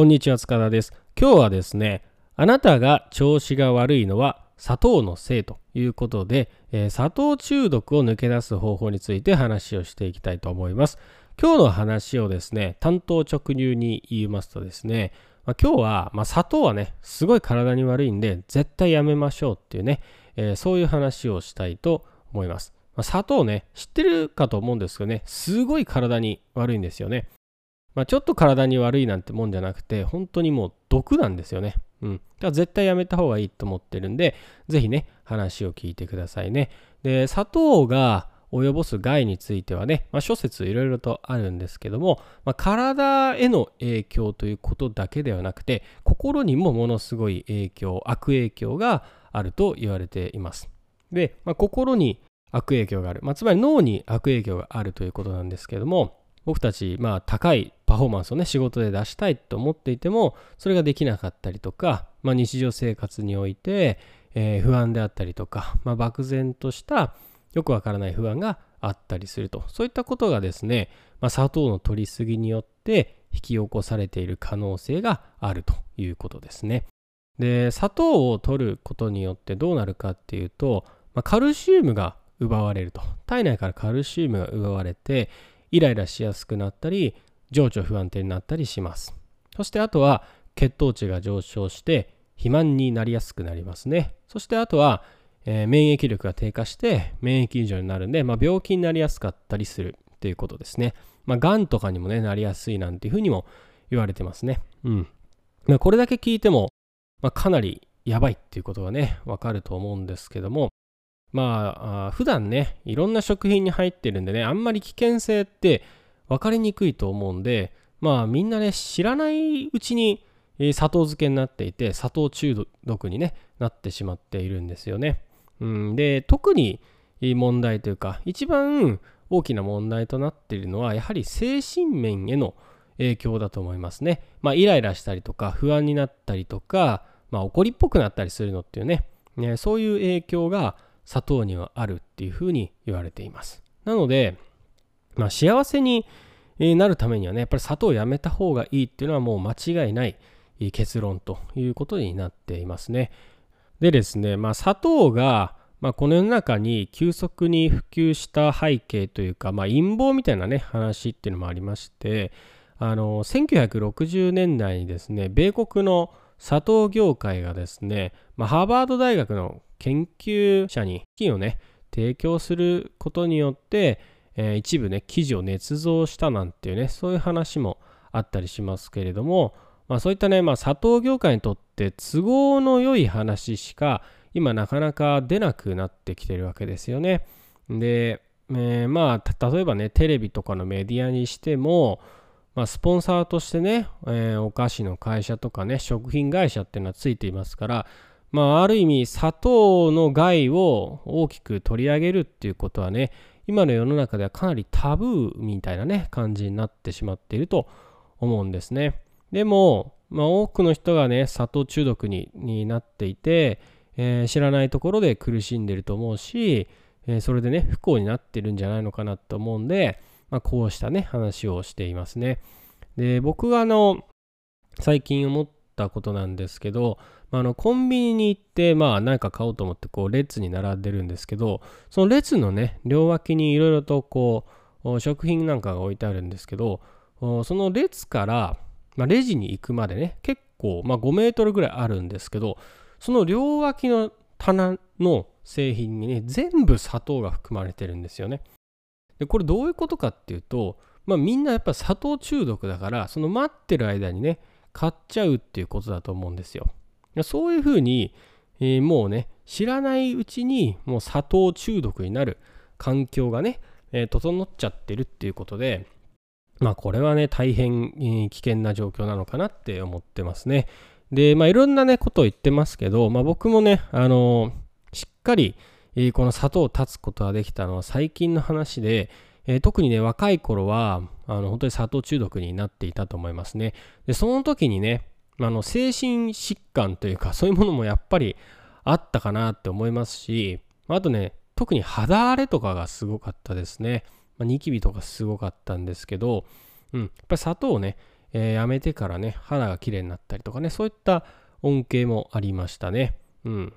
こんにちは塚田です。今日はですねあなたが調子が悪いのは砂糖のせいということで、えー、砂糖中毒を抜け出す方法について話をしていきたいと思います。今日の話をですね担当直入に言いますとですね、まあ、今日は、まあ、砂糖はねすごい体に悪いんで絶対やめましょうっていうね、えー、そういう話をしたいと思います。ま、砂糖ね、知ってるかと思うんですけどね、すごい体に悪いんですよね。まあ、ちょっと体に悪いなんてもんじゃなくて、本当にもう毒なんですよね。うん。だから絶対やめた方がいいと思ってるんで、ぜひね、話を聞いてくださいね。で、砂糖が及ぼす害についてはね、まあ、諸説いろいろとあるんですけども、まあ、体への影響ということだけではなくて、心にもものすごい影響、悪影響があると言われています。で、まあ、心に悪影響がある、まあ、つまり脳に悪影響があるということなんですけども僕たちまあ高いパフォーマンスをね仕事で出したいと思っていてもそれができなかったりとか、まあ、日常生活において、えー、不安であったりとか、まあ、漠然としたよくわからない不安があったりするとそういったことがですね、まあ、砂糖の摂りすぎによって引き起こされている可能性があるということですね。で砂糖を取ることによってどうなるかっていうと、まあ、カルシウムが奪われると体内からカルシウムが奪われてイライラしやすくなったり情緒不安定になったりします。そしてあとは血糖値が上昇して肥満になりやすくなりますね。そしてあとは、えー、免疫力が低下して免疫異常になるんで、まあ、病気になりやすかったりするということですね。まあがんとかにもねなりやすいなんていうふうにも言われてますね。うん、まあ、これだけ聞いても、まあ、かなりやばいっていうことがねわかると思うんですけどもまあ、普段ね、いろんな食品に入ってるんでね、あんまり危険性って分かりにくいと思うんで、まあみんなね、知らないうちに砂糖漬けになっていて、砂糖中毒に、ね、なってしまっているんですよね。うん、で、特に問題というか、一番大きな問題となっているのは、やはり精神面への影響だと思いますね。まあ、イライラしたりとか、不安になったりとか、まあ、怒りっぽくなったりするのっていうね、ねそういう影響が砂糖にはあるっていうふうに言われています。なので、まあ、幸せになるためにはね、やっぱり砂糖をやめた方がいいっていうのはもう間違いない結論ということになっていますね。でですね、まあ、砂糖が、まあ、この世の中に急速に普及した背景というか、まあ、陰謀みたいなね、話っていうのもありまして、あの、1960年代にですね、米国の砂糖業界がですね、まあ、ハーバード大学の研究者に資金をね、提供することによって、えー、一部ね、記事を捏造したなんていうね、そういう話もあったりしますけれども、まあそういったね、まあ砂糖業界にとって都合の良い話しか今なかなか出なくなってきてるわけですよね。で、えー、まあ例えばね、テレビとかのメディアにしても、まあ、スポンサーとしてね、えー、お菓子の会社とかね、食品会社っていうのはついていますから、まあ、ある意味砂糖の害を大きく取り上げるっていうことはね今の世の中ではかなりタブーみたいなね感じになってしまっていると思うんですね。でも、まあ、多くの人がね砂糖中毒にになっていて、えー、知らないところで苦しんでると思うし、えー、それでね不幸になってるんじゃないのかなと思うんで、まあ、こうしたね話をしていますね。で僕があの最近思ったことなんですけどまあのコンビニに行ってまあ何か買おうと思ってこう列に並んでるんですけどその列のね両脇にいろいろとこう食品なんかが置いてあるんですけどその列から、まあ、レジに行くまでね結構、まあ、5メートルぐらいあるんですけどその両脇の棚の製品にね全部砂糖が含まれてるんですよね。でこれどういうことかっていうとまあみんなやっぱ砂糖中毒だからその待ってる間にね買っちゃうっていうことだと思うんですよそういうふうに、えー、もうね、知らないうちにもう砂糖中毒になる環境がね、えー、整っちゃってるっていうことで、まあこれはね、大変、えー、危険な状況なのかなって思ってますね。で、まあいろんなね、ことを言ってますけど、まあ僕もね、あの、しっかり、えー、この砂糖を断つことができたのは最近の話で、えー、特にね、若い頃は、あの、本当に砂糖中毒になっていたと思いますね。で、その時にね、あの精神疾患というかそういうものもやっぱりあったかなって思いますしあとね特に肌荒れとかがすごかったですね、まあ、ニキビとかすごかったんですけど、うん、やっぱり砂糖をね、えー、やめてからね、肌が綺麗になったりとかね、そういった恩恵もありましたね。うん。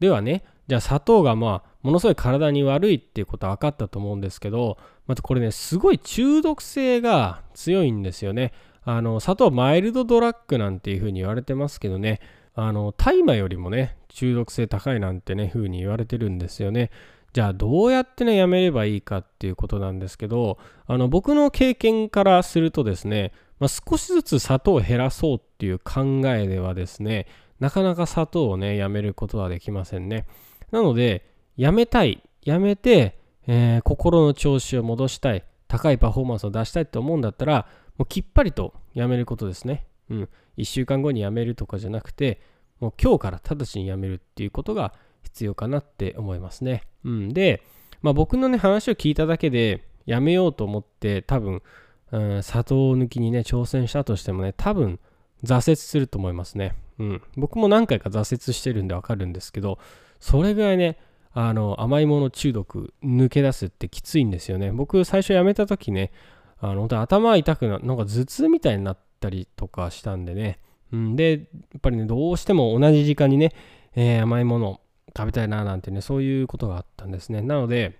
ではね、じゃあ砂糖がまあ、ものすごい体に悪いっていうことは分かったと思うんですけど、またこれね、すごい中毒性が強いんですよね。あの、砂糖マイルドドラッグなんていうふうに言われてますけどね、あの、大麻よりもね、中毒性高いなんてね、風に言われてるんですよね。じゃあどうやってね、やめればいいかっていうことなんですけど、あの、僕の経験からするとですね、まあ、少しずつ砂糖を減らそうっていう考えではですね、なかなか砂糖をね、やめることはできませんね。なので、やめたい、やめて、えー、心の調子を戻したい、高いパフォーマンスを出したいって思うんだったら、もうきっぱりとやめることですね。うん。1週間後にやめるとかじゃなくて、もう今日から直ちにやめるっていうことが必要かなって思いますね。うん、で、まあ、僕のね話を聞いただけでやめようと思って多分、砂糖抜きにね挑戦したとしてもね多分挫折すると思いますね。うん、僕も何回か挫折してるんでわかるんですけどそれぐらいねあの甘いもの中毒抜け出すってきついんですよね。僕最初やめた時ねあの本当頭痛くななんか頭痛みたいになったりとかしたんでね。うん、でやっぱりねどうしても同じ時間にね、えー、甘いもの食べたいななんてね、そういうことがあったんですね。なので、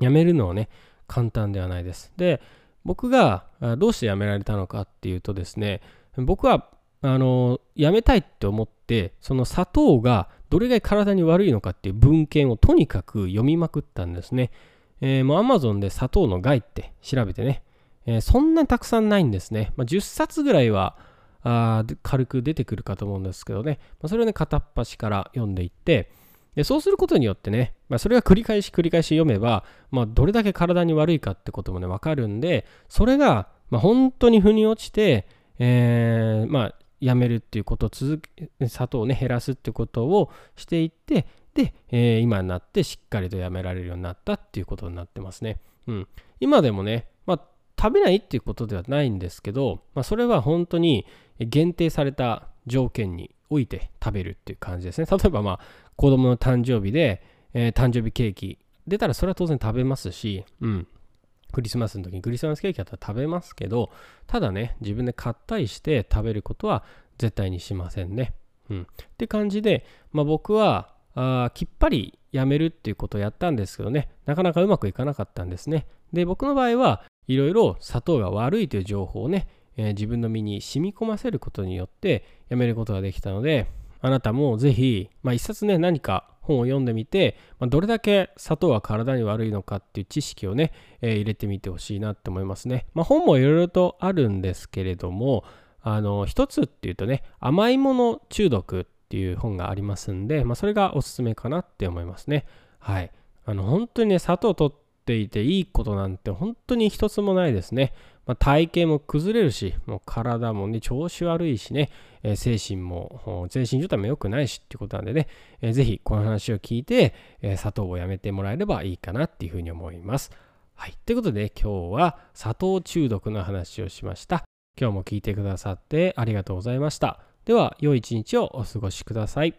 やめるのはね、簡単ではないです。で、僕がどうしてやめられたのかっていうとですね、僕は、あの、やめたいって思って、その砂糖がどれぐらい体に悪いのかっていう文献をとにかく読みまくったんですね。えー、もう Amazon で砂糖の害って調べてね、えー、そんなにたくさんないんですね。まあ、10冊ぐらいはあ軽く出てくるかと思うんですけどね、まあ、それをね、片っ端から読んでいって、でそうすることによってね、まあ、それが繰り返し繰り返し読めば、まあ、どれだけ体に悪いかってこともね、わかるんで、それが、まあ、本当に腑に落ちて、えー、まあ、やめるっていうことを続け、砂糖をね、減らすってことをしていって、で、えー、今になってしっかりとやめられるようになったっていうことになってますね。うん。今でもね、まあ、食べないっていうことではないんですけど、まあ、それは本当に限定された条件において食べるっていう感じですね。例えばまあ子供の誕生日で、えー、誕生日ケーキ出たらそれは当然食べますし、うん。クリスマスの時にクリスマスケーキだったら食べますけど、ただね、自分で買ったりして食べることは絶対にしませんね。うん。って感じで、まあ、僕はあきっぱりやめるっていうことをやったんですけどね、なかなかうまくいかなかったんですね。で、僕の場合はいろいろ砂糖が悪いという情報をね、えー、自分の身に染み込ませることによってやめることができたので、あなたもぜひ、まあ、一冊ね、何か本を読んでみて、まあ、どれだけ砂糖が体に悪いのかっていう知識をね、えー、入れてみてほしいなって思いますね。まあ、本もいろいろとあるんですけれども、あの、一つっていうとね、甘いもの中毒っていう本がありますんで、まあ、それがおすすめかなって思いますね。はい。あの、本当にね、砂糖を取っていていいことなんて本当に一つもないですね。まあ、体型も崩れるし、もう体もね、調子悪いしね、えー、精神も、精神状態も良くないしっていうことなんでね、えー、ぜひこの話を聞いて、えー、砂糖をやめてもらえればいいかなっていうふうに思います。はい。ということで、今日は砂糖中毒の話をしました。今日も聞いてくださってありがとうございました。では、良い一日をお過ごしください。